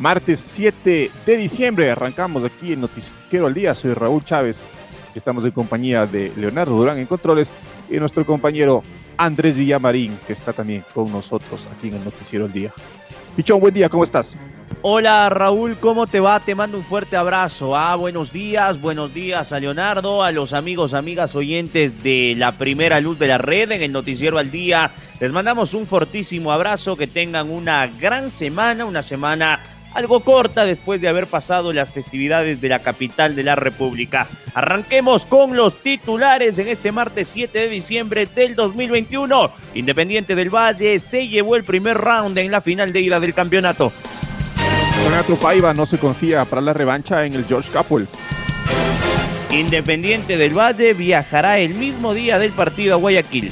Martes 7 de diciembre arrancamos aquí en Noticiero al Día. Soy Raúl Chávez. Estamos en compañía de Leonardo Durán en Controles y nuestro compañero Andrés Villamarín, que está también con nosotros aquí en el Noticiero al Día. Pichón, buen día, ¿cómo estás? Hola Raúl, ¿cómo te va? Te mando un fuerte abrazo. Ah, buenos días, buenos días a Leonardo, a los amigos, amigas oyentes de la primera luz de la red en el Noticiero al Día. Les mandamos un fortísimo abrazo, que tengan una gran semana, una semana algo corta después de haber pasado las festividades de la capital de la República. Arranquemos con los titulares en este martes 7 de diciembre del 2021. Independiente del Valle se llevó el primer round en la final de ida del campeonato. Renato Paiva no se confía para la revancha en el George Capwell. Independiente del Valle viajará el mismo día del partido a Guayaquil.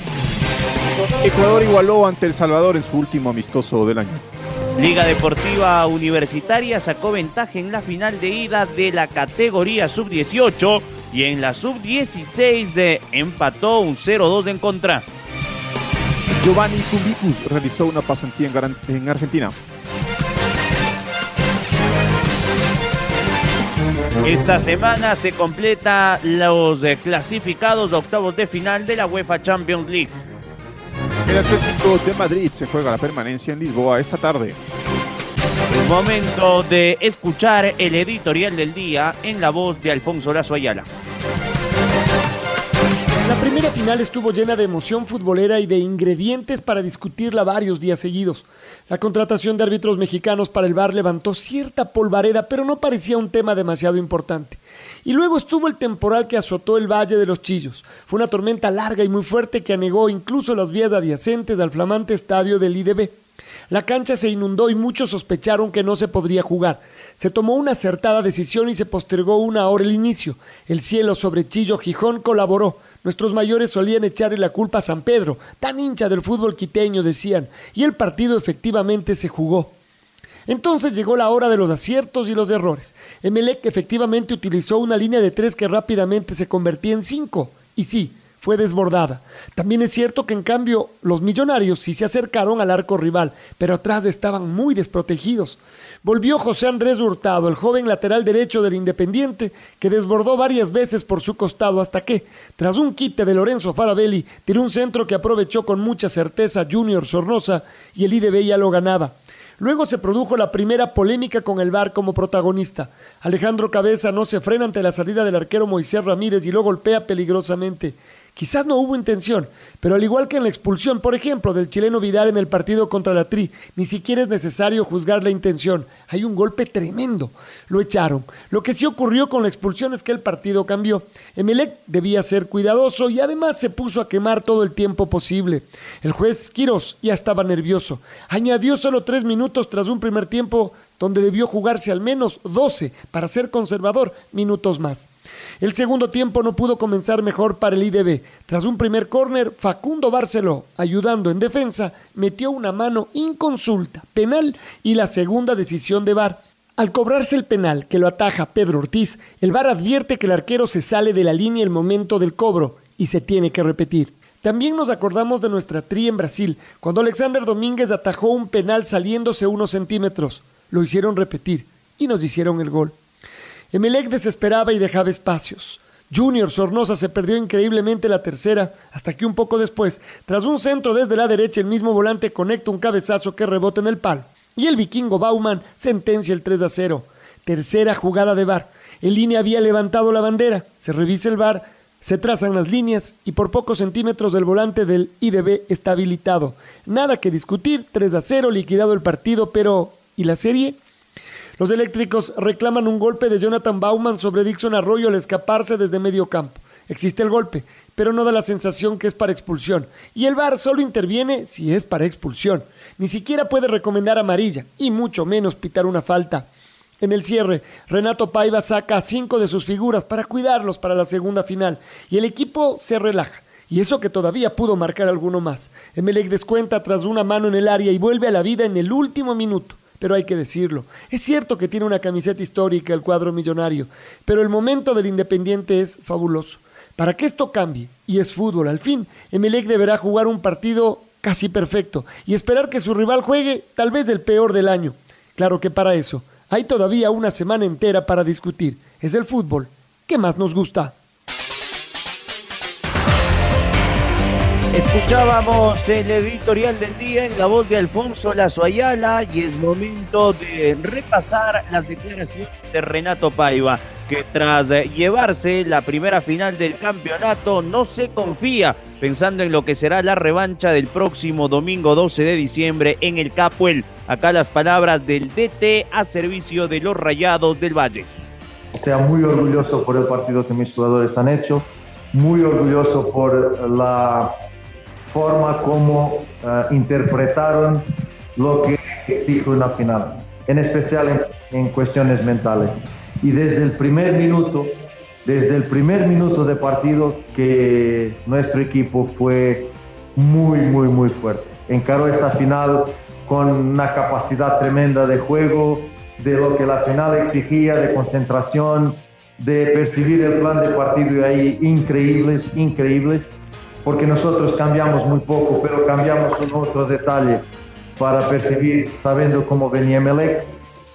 Ecuador igualó ante El Salvador en su último amistoso del año. Liga Deportiva Universitaria sacó ventaja en la final de ida de la categoría sub-18 y en la sub-16 empató un 0-2 en contra. Giovanni Kumbicus realizó una pasantía en Argentina. Esta semana se completa los clasificados de octavos de final de la UEFA Champions League. El Atlético de Madrid se juega la permanencia en Lisboa esta tarde. Momento de escuchar el editorial del día en la voz de Alfonso Lazo Ayala. La primera final estuvo llena de emoción futbolera y de ingredientes para discutirla varios días seguidos. La contratación de árbitros mexicanos para el bar levantó cierta polvareda, pero no parecía un tema demasiado importante. Y luego estuvo el temporal que azotó el Valle de los Chillos. Fue una tormenta larga y muy fuerte que anegó incluso las vías adyacentes al flamante estadio del IDB. La cancha se inundó y muchos sospecharon que no se podría jugar. Se tomó una acertada decisión y se postergó una hora el inicio. El cielo sobre Chillo Gijón colaboró. Nuestros mayores solían echarle la culpa a San Pedro, tan hincha del fútbol quiteño, decían, y el partido efectivamente se jugó. Entonces llegó la hora de los aciertos y los errores. Emelec efectivamente utilizó una línea de tres que rápidamente se convertía en cinco. Y sí, fue desbordada. También es cierto que en cambio los millonarios sí se acercaron al arco rival, pero atrás estaban muy desprotegidos. Volvió José Andrés Hurtado, el joven lateral derecho del Independiente, que desbordó varias veces por su costado hasta que, tras un quite de Lorenzo Farabelli, tiró un centro que aprovechó con mucha certeza Junior Sornosa y el IDB ya lo ganaba. Luego se produjo la primera polémica con el VAR como protagonista. Alejandro Cabeza no se frena ante la salida del arquero Moisés Ramírez y lo golpea peligrosamente. Quizás no hubo intención, pero al igual que en la expulsión, por ejemplo, del chileno Vidal en el partido contra la Tri, ni siquiera es necesario juzgar la intención. Hay un golpe tremendo. Lo echaron. Lo que sí ocurrió con la expulsión es que el partido cambió. Emelec debía ser cuidadoso y además se puso a quemar todo el tiempo posible. El juez Quiros ya estaba nervioso. Añadió solo tres minutos tras un primer tiempo donde debió jugarse al menos 12 para ser conservador minutos más. El segundo tiempo no pudo comenzar mejor para el IDB. Tras un primer córner, Facundo Barceló, ayudando en defensa, metió una mano inconsulta, penal y la segunda decisión de VAR. Al cobrarse el penal que lo ataja Pedro Ortiz, el VAR advierte que el arquero se sale de la línea el momento del cobro y se tiene que repetir. También nos acordamos de nuestra tri en Brasil, cuando Alexander Domínguez atajó un penal saliéndose unos centímetros lo hicieron repetir y nos hicieron el gol. Emelec desesperaba y dejaba espacios. Junior Sornosa se perdió increíblemente la tercera, hasta que un poco después, tras un centro desde la derecha, el mismo volante conecta un cabezazo que rebota en el palo. Y el vikingo Bauman sentencia el 3 a 0. Tercera jugada de VAR. En línea había levantado la bandera. Se revisa el VAR. Se trazan las líneas y por pocos centímetros del volante del IDB está habilitado. Nada que discutir, 3 a 0, liquidado el partido, pero ¿y la serie? Los eléctricos reclaman un golpe de Jonathan Bauman sobre Dixon Arroyo al escaparse desde medio campo. Existe el golpe, pero no da la sensación que es para expulsión. Y el VAR solo interviene si es para expulsión. Ni siquiera puede recomendar amarilla, y mucho menos pitar una falta. En el cierre, Renato Paiva saca a cinco de sus figuras para cuidarlos para la segunda final y el equipo se relaja. Y eso que todavía pudo marcar alguno más. Emelec descuenta tras una mano en el área y vuelve a la vida en el último minuto. Pero hay que decirlo, es cierto que tiene una camiseta histórica el cuadro millonario, pero el momento del Independiente es fabuloso. Para que esto cambie, y es fútbol al fin, Emelec deberá jugar un partido casi perfecto y esperar que su rival juegue tal vez el peor del año. Claro que para eso hay todavía una semana entera para discutir. Es el fútbol. ¿Qué más nos gusta? Escuchábamos el editorial del día en la voz de Alfonso Lazo Ayala y es momento de repasar las declaraciones de Renato Paiva, que tras llevarse la primera final del campeonato no se confía pensando en lo que será la revancha del próximo domingo 12 de diciembre en el Capuel. Acá las palabras del DT a servicio de los Rayados del Valle. Sea muy orgulloso por el partido que mis jugadores han hecho, muy orgulloso por la forma como uh, interpretaron lo que exige una final, en especial en, en cuestiones mentales. Y desde el primer minuto, desde el primer minuto de partido que nuestro equipo fue muy, muy, muy fuerte. Encaró esta final con una capacidad tremenda de juego, de lo que la final exigía, de concentración, de percibir el plan de partido y ahí increíbles, increíbles, porque nosotros cambiamos muy poco, pero cambiamos un otro detalle para percibir, sabiendo cómo venía Melec.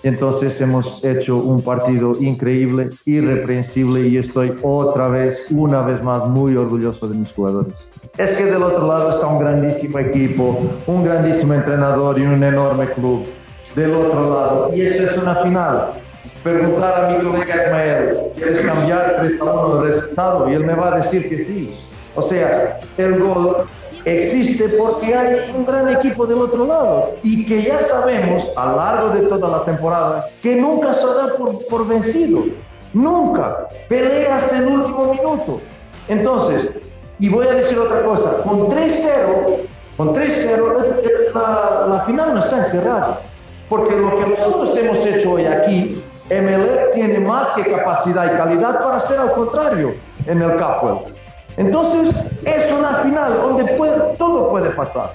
Entonces hemos hecho un partido increíble, irreprensible y estoy otra vez, una vez más, muy orgulloso de mis jugadores es que del otro lado está un grandísimo equipo, un grandísimo entrenador y un enorme club. Del otro lado, y esta es una final. Preguntar a mi colega Ismael, ¿quieres cambiar 3 a 1 el resultado? Y él me va a decir que sí. O sea, el gol existe porque hay un gran equipo del otro lado y que ya sabemos a lo largo de toda la temporada que nunca se da por, por vencido. Nunca. Pelea hasta el último minuto. Entonces, y voy a decir otra cosa, con 3-0, con 3-0, la, final no está encerrada. Porque lo que nosotros hemos hecho hoy aquí, MLE tiene más que capacidad y calidad para hacer al contrario en el Capwell. Entonces, es una final donde puede, todo puede pasar.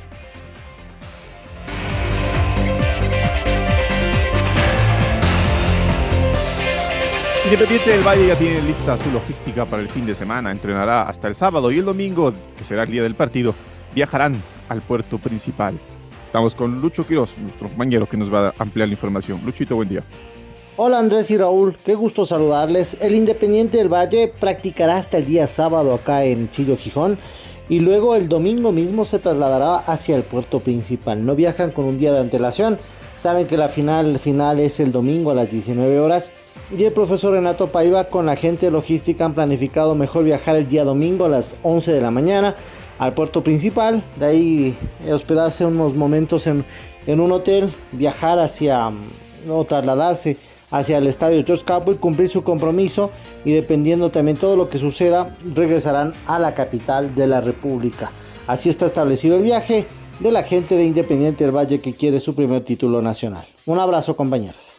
Independiente del Valle ya tiene lista su logística para el fin de semana. Entrenará hasta el sábado y el domingo, que será el día del partido, viajarán al puerto principal. Estamos con Lucho Quiroz, nuestro compañero que nos va a ampliar la información. Luchito, buen día. Hola Andrés y Raúl, qué gusto saludarles. El Independiente del Valle practicará hasta el día sábado acá en Chillo Gijón y luego el domingo mismo se trasladará hacia el puerto principal. No viajan con un día de antelación. Saben que la final final es el domingo a las 19 horas y el profesor Renato Paiva con la gente logística han planificado mejor viajar el día domingo a las 11 de la mañana al puerto principal, de ahí hospedarse unos momentos en, en un hotel, viajar hacia o trasladarse hacia el estadio George y cumplir su compromiso y dependiendo también todo lo que suceda, regresarán a la capital de la República. Así está establecido el viaje de la gente de Independiente del Valle que quiere su primer título nacional. Un abrazo compañeros.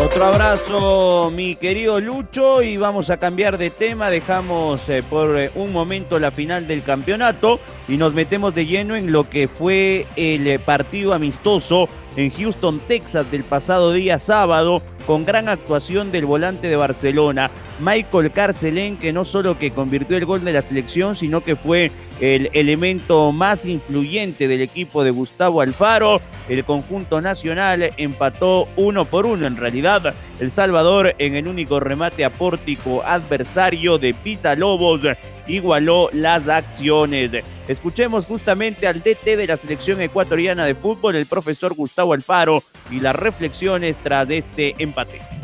Otro abrazo, mi querido Lucho, y vamos a cambiar de tema. Dejamos eh, por eh, un momento la final del campeonato y nos metemos de lleno en lo que fue el eh, partido amistoso en Houston, Texas, del pasado día sábado, con gran actuación del volante de Barcelona, Michael Carcelén, que no solo que convirtió el gol de la selección, sino que fue el elemento más influyente del equipo de Gustavo Alfaro. El conjunto nacional empató uno por uno. En realidad, El Salvador en el único remate apórtico adversario de Pita Lobos igualó las acciones. Escuchemos justamente al DT de la selección ecuatoriana de fútbol, el profesor Gustavo Alfaro, y las reflexiones tras este empate.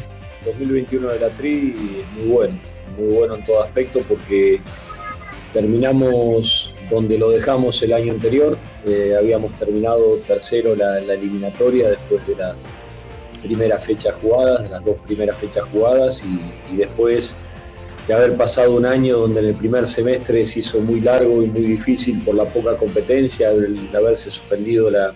2021 de la Tri muy bueno, muy bueno en todo aspecto porque terminamos donde lo dejamos el año anterior. Eh, habíamos terminado tercero la, eliminatoria después de las primeras fechas jugadas, las dos primeras fechas jugadas y, después de haber pasado un año donde en el primer semestre se hizo muy largo y muy difícil por la poca competencia, el, haberse suspendido la,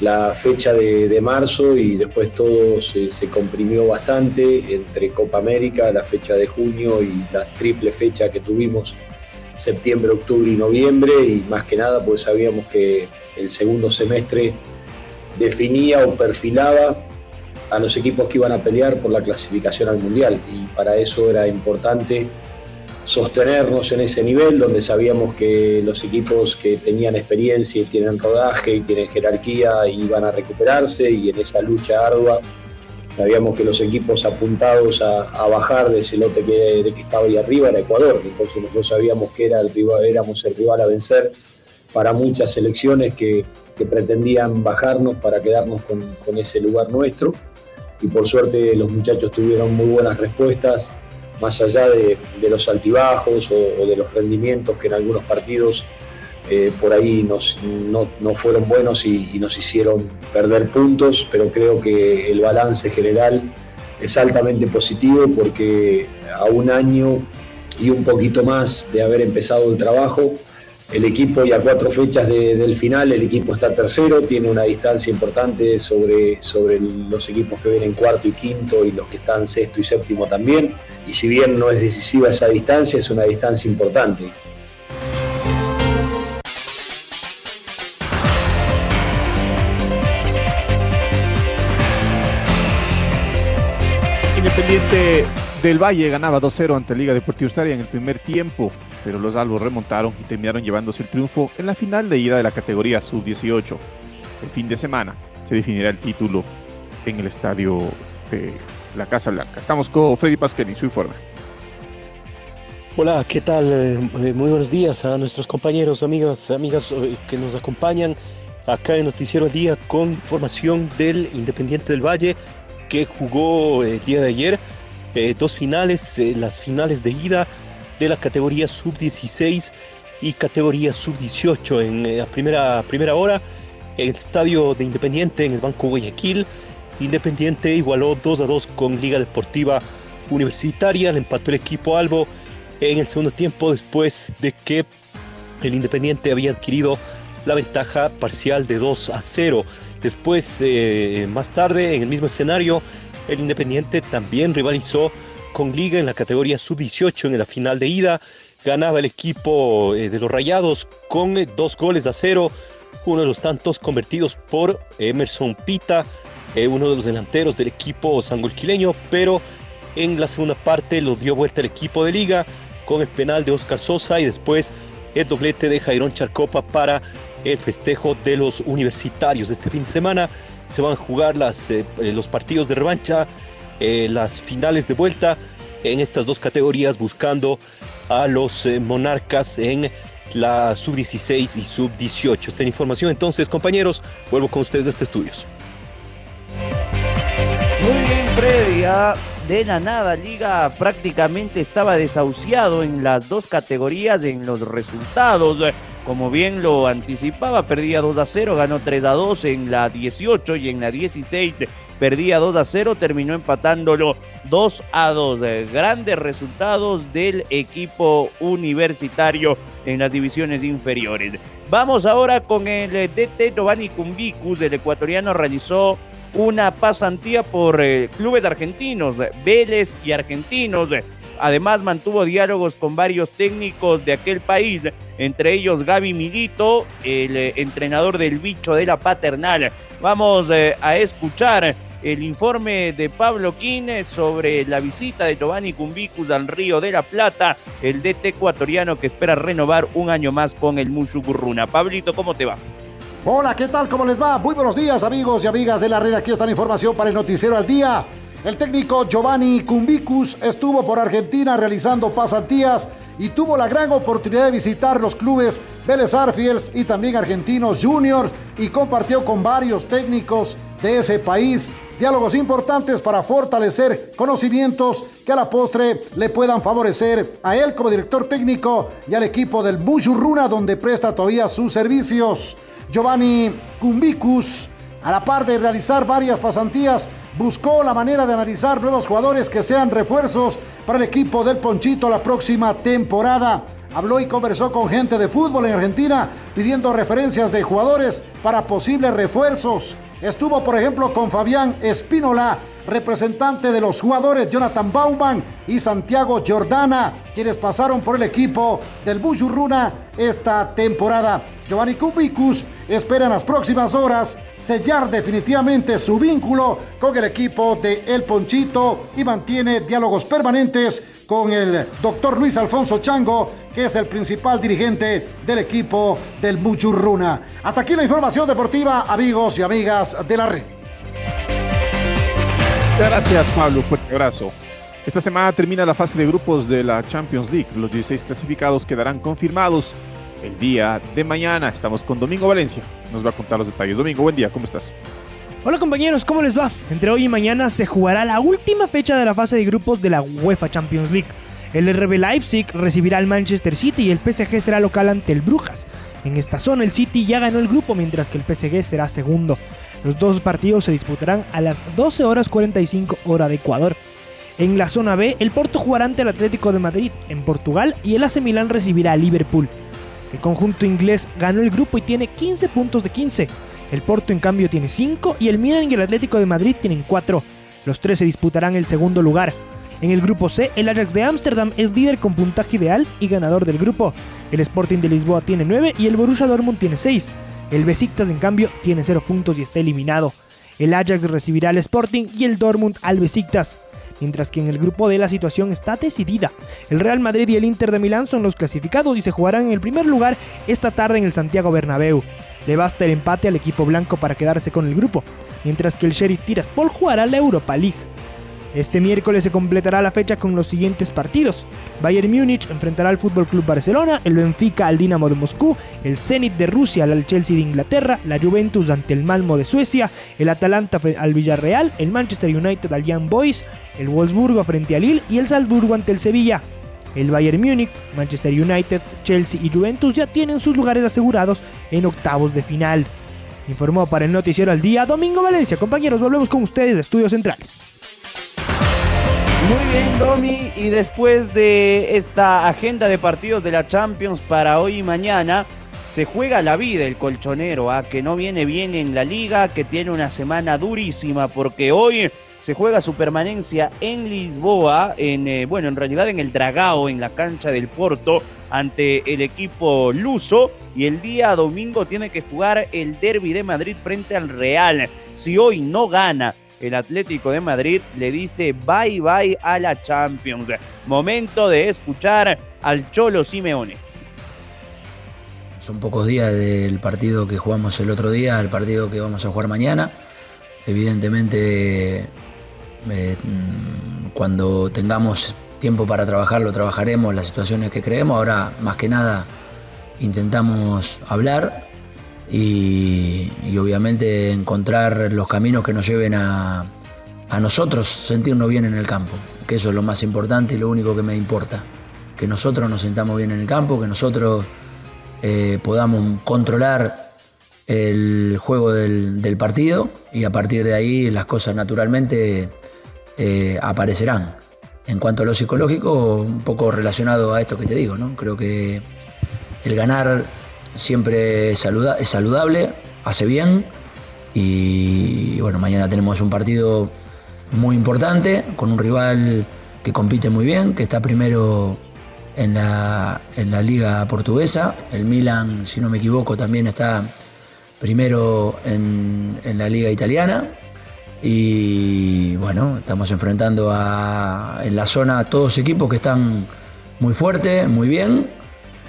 la fecha de, marzo y después todo se, se, comprimió bastante entre Copa América, la fecha de junio y la triple fecha que tuvimos septiembre, octubre y noviembre. Y más que nada pues sabíamos que el segundo semestre definía o perfilaba a los equipos que iban a pelear por la clasificación al Mundial. Y para eso era importante sostenernos en ese nivel donde sabíamos que los equipos que tenían experiencia y tienen rodaje y tienen jerarquía iban a recuperarse y en esa lucha ardua Sabíamos que los equipos apuntados a, bajar de ese lote que, de estaba ahí arriba era Ecuador, entonces nosotros sabíamos que era el rival, éramos el rival a vencer para muchas selecciones que, pretendían bajarnos para quedarnos con, ese lugar nuestro. Y por suerte los muchachos tuvieron muy buenas respuestas, más allá de, los altibajos o, de los rendimientos que en algunos partidos eh, por ahí nos, no, fueron buenos y, nos hicieron perder puntos, pero creo que el balance general es altamente positivo porque a un año y un poquito más de haber empezado el trabajo, el equipo y a cuatro fechas del final, el equipo está tercero, tiene una distancia importante sobre, sobre los equipos que vienen cuarto y quinto y los que están sexto y séptimo también. Y si bien no es decisiva esa distancia, es una distancia importante. Independiente del Valle ganaba 2-0 ante Liga Deportiva Ustaria en el primer tiempo, pero los albos remontaron y terminaron llevándose el triunfo en la final de ida de la categoría sub-18. El fin de semana se definirá el título en el estadio de la Casa Blanca. Estamos con Freddy Pasquelli, su informe. Hola, ¿qué tal? Eh, eh, muy buenos días a nuestros compañeros, amigas, amigas eh, que nos acompañan acá en Noticiero Día con información del Independiente del Valle que jugó el día de ayer dos finales, las finales de ida de la categoría sub-16 y categoría sub-18 en eh, la primera, primera hora el estadio de Independiente en el Banco Guayaquil. Independiente igualó 2 a 2 con Liga Deportiva Universitaria, le empató el equipo Albo en el segundo tiempo después de que el Independiente había adquirido la ventaja parcial de 2 a 0. Después, eh, más tarde, en el mismo escenario, el Independiente también rivalizó con Liga en la categoría sub-18 en la final de ida. Ganaba el equipo eh, de los Rayados con eh, dos goles a cero, uno de los tantos convertidos por Emerson Pita, uno de los delanteros del equipo sangolquileño, pero en la segunda parte lo dio vuelta el equipo de Liga con el penal de Oscar Sosa y después el doblete de Jairón Charcopa para el festejo de los universitarios. Este fin de semana se van a jugar las, eh, eh, los partidos de revancha, eh, las finales de vuelta en estas dos categorías buscando a los monarcas en la sub-16 y sub-18. Esta información entonces, compañeros, vuelvo con ustedes de este estudios. Muy bien, previa de la nada, Liga prácticamente estaba desahuciado en las dos categorías en los resultados como bien lo anticipaba, perdía 2 a 0, ganó 3 a 2 en la 18 y en la 16 perdía 2 a 0, terminó empatándolo 2 a 2. Grandes resultados del equipo universitario en las divisiones inferiores. Vamos ahora con el DT Giovanni Cumbicus, el ecuatoriano realizó una pasantía por eh, clubes argentinos, Vélez y Argentinos Además, mantuvo diálogos con varios técnicos de aquel país, entre ellos Gaby Milito, el eh, entrenador del bicho de la paternal. Vamos eh, a escuchar el informe de Pablo Quine sobre la visita de Giovanni Cumbicus al Río de la Plata, el DT ecuatoriano que espera renovar un año más con el Mushugurruna. Pablito, ¿cómo te va? Hola, ¿qué tal? ¿Cómo les va? Muy buenos días, amigos y amigas de la red. Aquí está la información para el Noticiero al Día. El técnico Giovanni Cumbicus estuvo por Argentina realizando pasantías y tuvo la gran oportunidad de visitar los clubes Vélez Arfiels y también Argentinos Juniors y compartió con varios técnicos de ese país diálogos importantes para fortalecer conocimientos que a la postre le puedan favorecer a él como director técnico y al equipo del Bujurruna donde presta todavía sus servicios. Giovanni Cumbicus, a la par de realizar varias pasantías, buscó la manera de analizar nuevos jugadores que sean refuerzos para el equipo del Ponchito la próxima temporada. Habló y conversó con gente de fútbol en Argentina pidiendo referencias de jugadores para posibles refuerzos. Estuvo, por ejemplo, con Fabián Espínola, representante de los jugadores Jonathan Bauman y Santiago Jordana, quienes pasaron por el equipo del Bujurruna esta temporada. Giovanni Kubicus espera en las próximas horas sellar definitivamente su vínculo con el equipo de El Ponchito y mantiene diálogos permanentes con el doctor Luis Alfonso Chango, que es el principal dirigente del equipo del Muchurruna. Hasta aquí la información deportiva, amigos y amigas de la red. Gracias, Pablo. Fuerte abrazo. Esta semana termina la fase de grupos de la Champions League. Los 16 clasificados quedarán confirmados el día de mañana. Estamos con Domingo Valencia. Nos va a contar los detalles. Domingo, buen día. ¿Cómo estás? Hola compañeros, ¿cómo les va? Entre hoy y mañana se jugará la última fecha de la fase de grupos de la UEFA Champions League. El RB Leipzig recibirá al Manchester City y el PSG será local ante el Brujas. En esta zona el City ya ganó el grupo mientras que el PSG será segundo. Los dos partidos se disputarán a las 12 horas 45 hora de Ecuador. En la zona B, el Porto jugará ante el Atlético de Madrid en Portugal y el AC Milán recibirá a Liverpool. El conjunto inglés ganó el grupo y tiene 15 puntos de 15. El Porto en cambio tiene 5 y el Milan y el Atlético de Madrid tienen 4. Los tres se disputarán el segundo lugar. En el grupo C, el Ajax de Ámsterdam es líder con puntaje ideal y ganador del grupo. El Sporting de Lisboa tiene 9 y el Borussia Dortmund tiene 6. El Besiktas en cambio tiene 0 puntos y está eliminado. El Ajax recibirá al Sporting y el Dortmund al Besiktas. Mientras que en el grupo D la situación está decidida. El Real Madrid y el Inter de Milán son los clasificados y se jugarán en el primer lugar esta tarde en el Santiago Bernabéu. Le basta el empate al equipo blanco para quedarse con el grupo, mientras que el Sheriff Tiraspol jugará la Europa League. Este miércoles se completará la fecha con los siguientes partidos. Bayern Múnich enfrentará al Fútbol Club Barcelona, el Benfica al Dinamo de Moscú, el Zenit de Rusia al Chelsea de Inglaterra, la Juventus ante el Malmo de Suecia, el Atalanta al Villarreal, el Manchester United al Young Boys, el Wolfsburgo frente al Lille y el Salzburgo ante el Sevilla. El Bayern Múnich, Manchester United, Chelsea y Juventus ya tienen sus lugares asegurados en octavos de final. Informó para el Noticiero al Día Domingo Valencia. Compañeros, volvemos con ustedes de Estudios Centrales. Muy bien, Domi. Y después de esta agenda de partidos de la Champions para hoy y mañana, se juega la vida el colchonero, a que no viene bien en la liga, que tiene una semana durísima, porque hoy se juega su permanencia en Lisboa, en, eh, bueno, en realidad en el Dragao, en la cancha del Porto, ante el equipo luso. Y el día domingo tiene que jugar el derby de Madrid frente al Real. Si hoy no gana el Atlético de Madrid, le dice bye bye a la Champions. Momento de escuchar al Cholo Simeone. Son pocos días del partido que jugamos el otro día, al partido que vamos a jugar mañana. Evidentemente eh, cuando tengamos tiempo para trabajarlo, trabajaremos las situaciones que creemos. Ahora, más que nada, intentamos hablar y, obviamente encontrar los caminos que nos lleven a, nosotros sentirnos bien en el campo, que eso es lo más importante y lo único que me importa. Que nosotros nos sentamos bien en el campo, que nosotros eh, podamos controlar el juego del, del, partido y a partir de ahí las cosas naturalmente eh, aparecerán. En cuanto a lo psicológico, un poco relacionado a esto que te digo, ¿no? Creo que el ganar siempre es, saludable, hace bien y bueno, mañana tenemos un partido muy importante con un rival que compite muy bien, que está primero en la, en la liga portuguesa. El Milan, si no me equivoco, también está primero en, en la liga italiana. Y bueno, estamos enfrentando a, en la zona a todos equipos que están muy fuertes, muy bien.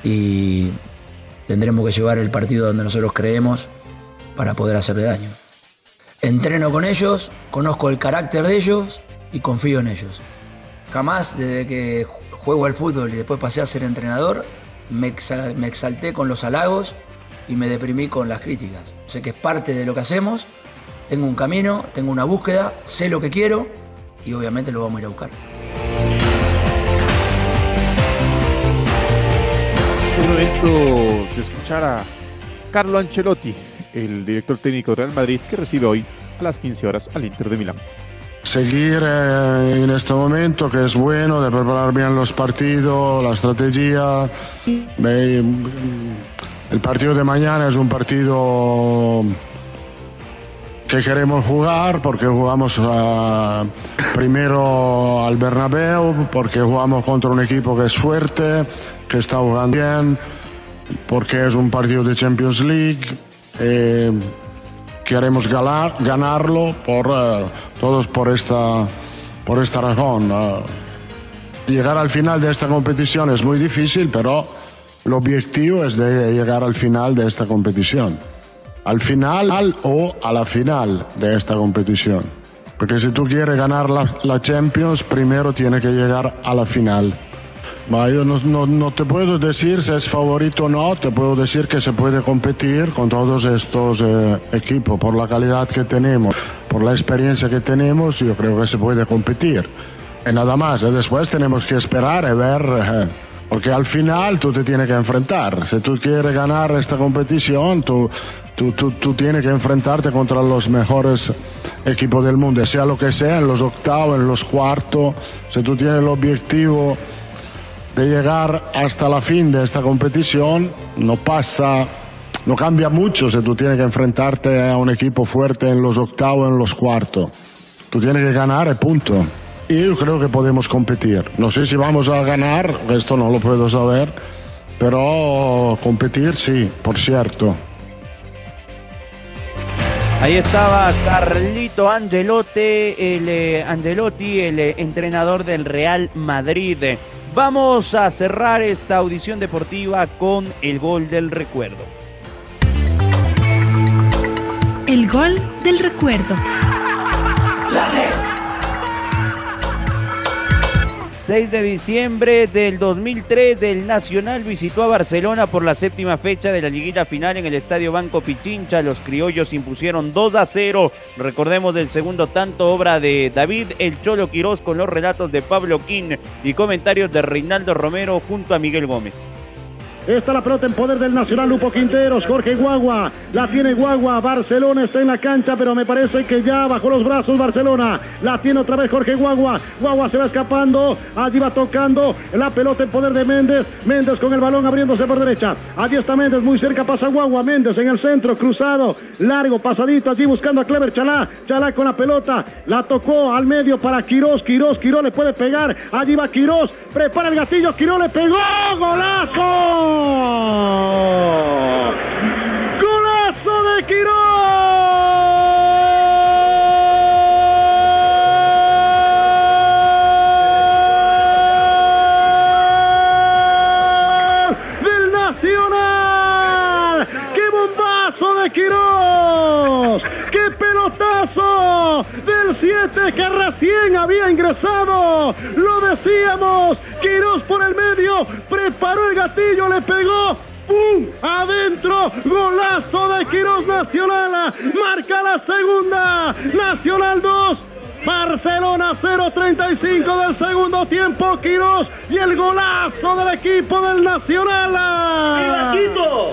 Y tendremos que llevar el partido donde nosotros creemos para poder hacerle daño. Entreno con ellos, conozco el carácter de ellos y confío en ellos. Jamás desde que juego al fútbol y después pasé a ser entrenador, me, me exalté con los halagos y me deprimí con las críticas. Sé que es parte de lo que hacemos, tengo un camino, tengo una búsqueda, sé lo que quiero y obviamente lo vamos a ir a buscar. Momento de escuchar a Carlo Ancelotti, el director técnico de Real Madrid, que recibe hoy a las 15 horas al Inter de Milán. Seguir eh, en este momento que es bueno, de preparar bien los partidos, la estrategia. El partido de mañana es un partido que queremos jugar porque jugamos ah, primero al Bernabéu, porque jugamos contra un equipo que es fuerte, que está jugando bien, porque es un partido de Champions League. eh, queremos ganar, ganarlo por eh, todos por esta por esta razón. eh. llegar al final de esta competición es muy difícil, pero el objetivo es de llegar al final de esta competición. Al final al- o a la final de esta competición. Porque si tú quieres ganar la, la Champions, primero tiene que llegar a la final. Yo no, no- no te puedo decir si es favorito o no, te puedo decir que se puede competir con todos estos eh, equipos por la calidad que tenemos, por la experiencia que tenemos, yo creo que se puede competir. Y nada más, y después tenemos que esperar y ver, eh, porque al final tú te tienes que enfrentar. Si tú quieres ganar esta competición, tú, tú, tú, tú tienes que enfrentarte contra los mejores equipos del mundo, sea lo que sea, en los octavos, en los cuartos, si tú tienes el objetivo de llegar hasta la fin de esta competición no pasa, no cambia mucho si tú tienes que enfrentarte a un equipo fuerte en los octavos, en los cuartos. Tú tienes que ganar punto. Y yo creo que podemos competir. No sé si vamos a ganar, esto no lo puedo saber, pero competir sí, por cierto. Ahí estaba Carlito Angelotti, el, eh, Angelotti, el eh, entrenador del Real Madrid. Vamos a cerrar esta audición deportiva con el gol del recuerdo. El gol del recuerdo. 6 de diciembre del 2003, el Nacional visitó a Barcelona por la séptima fecha de la liguilla final en el Estadio Banco Pichincha. Los criollos impusieron 2 a 0. Recordemos del segundo tanto, obra de David El Cholo Quirós con los relatos de Pablo Quín y comentarios de Reinaldo Romero junto a Miguel Gómez. Está la pelota en poder del Nacional Lupo Quinteros, Jorge Guagua, la tiene Guagua, Barcelona está en la cancha, pero me parece que ya bajó los brazos Barcelona, la tiene otra vez Jorge Guagua, Guagua se va escapando, allí va tocando, la pelota en poder de Méndez, Méndez con el balón abriéndose por derecha, allí está Méndez, muy cerca pasa Guagua, Méndez en el centro, cruzado, largo, pasadito, allí buscando a Clever Chalá, Chalá con la pelota, la tocó al medio para Quirós, Quirós, Quirós le puede pegar, allí va Quirós, prepara el gatillo, Quirós le pegó. ¡Golazo le pegó. ¡Pum! Adentro, golazo de Quirós Nacional. Marca la segunda. Nacional 2. Barcelona 0.35 del segundo tiempo, Quirós y el golazo del equipo del Nacional.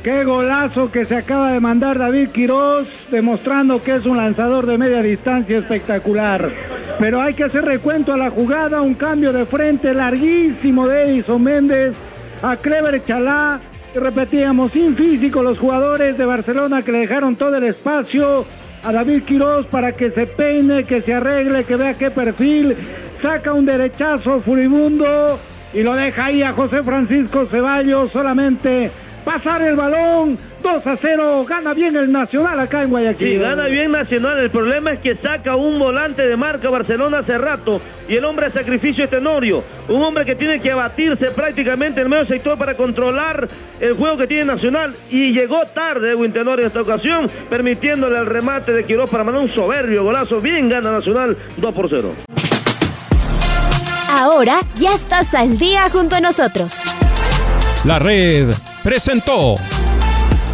Qué golazo que se acaba de mandar David Quirós, demostrando que es un lanzador de media distancia espectacular. Pero hay que hacer recuento a la jugada, un cambio de frente larguísimo de Edison Méndez a Clever Chalá. Repetíamos, sin físico los jugadores de Barcelona que le dejaron todo el espacio a David Quirós para que se peine, que se arregle, que vea qué perfil. Saca un derechazo furibundo y lo deja ahí a José Francisco Ceballos solamente pasar el balón 2 a 0 gana bien el Nacional acá en Guayaquil Sí, gana bien Nacional. El problema es que saca un volante de marca Barcelona hace rato y el hombre de sacrificio es Tenorio. Un hombre que tiene que abatirse prácticamente en el medio sector para controlar el juego que tiene Nacional. Y llegó tarde Edwin Tenorio en esta ocasión, permitiéndole el remate de Quiroz para mandar un soberbio golazo. Bien gana Nacional 2 por 0. Ahora ya estás al día junto a nosotros. La red presentó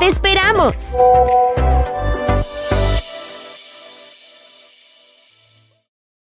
¡Te esperamos!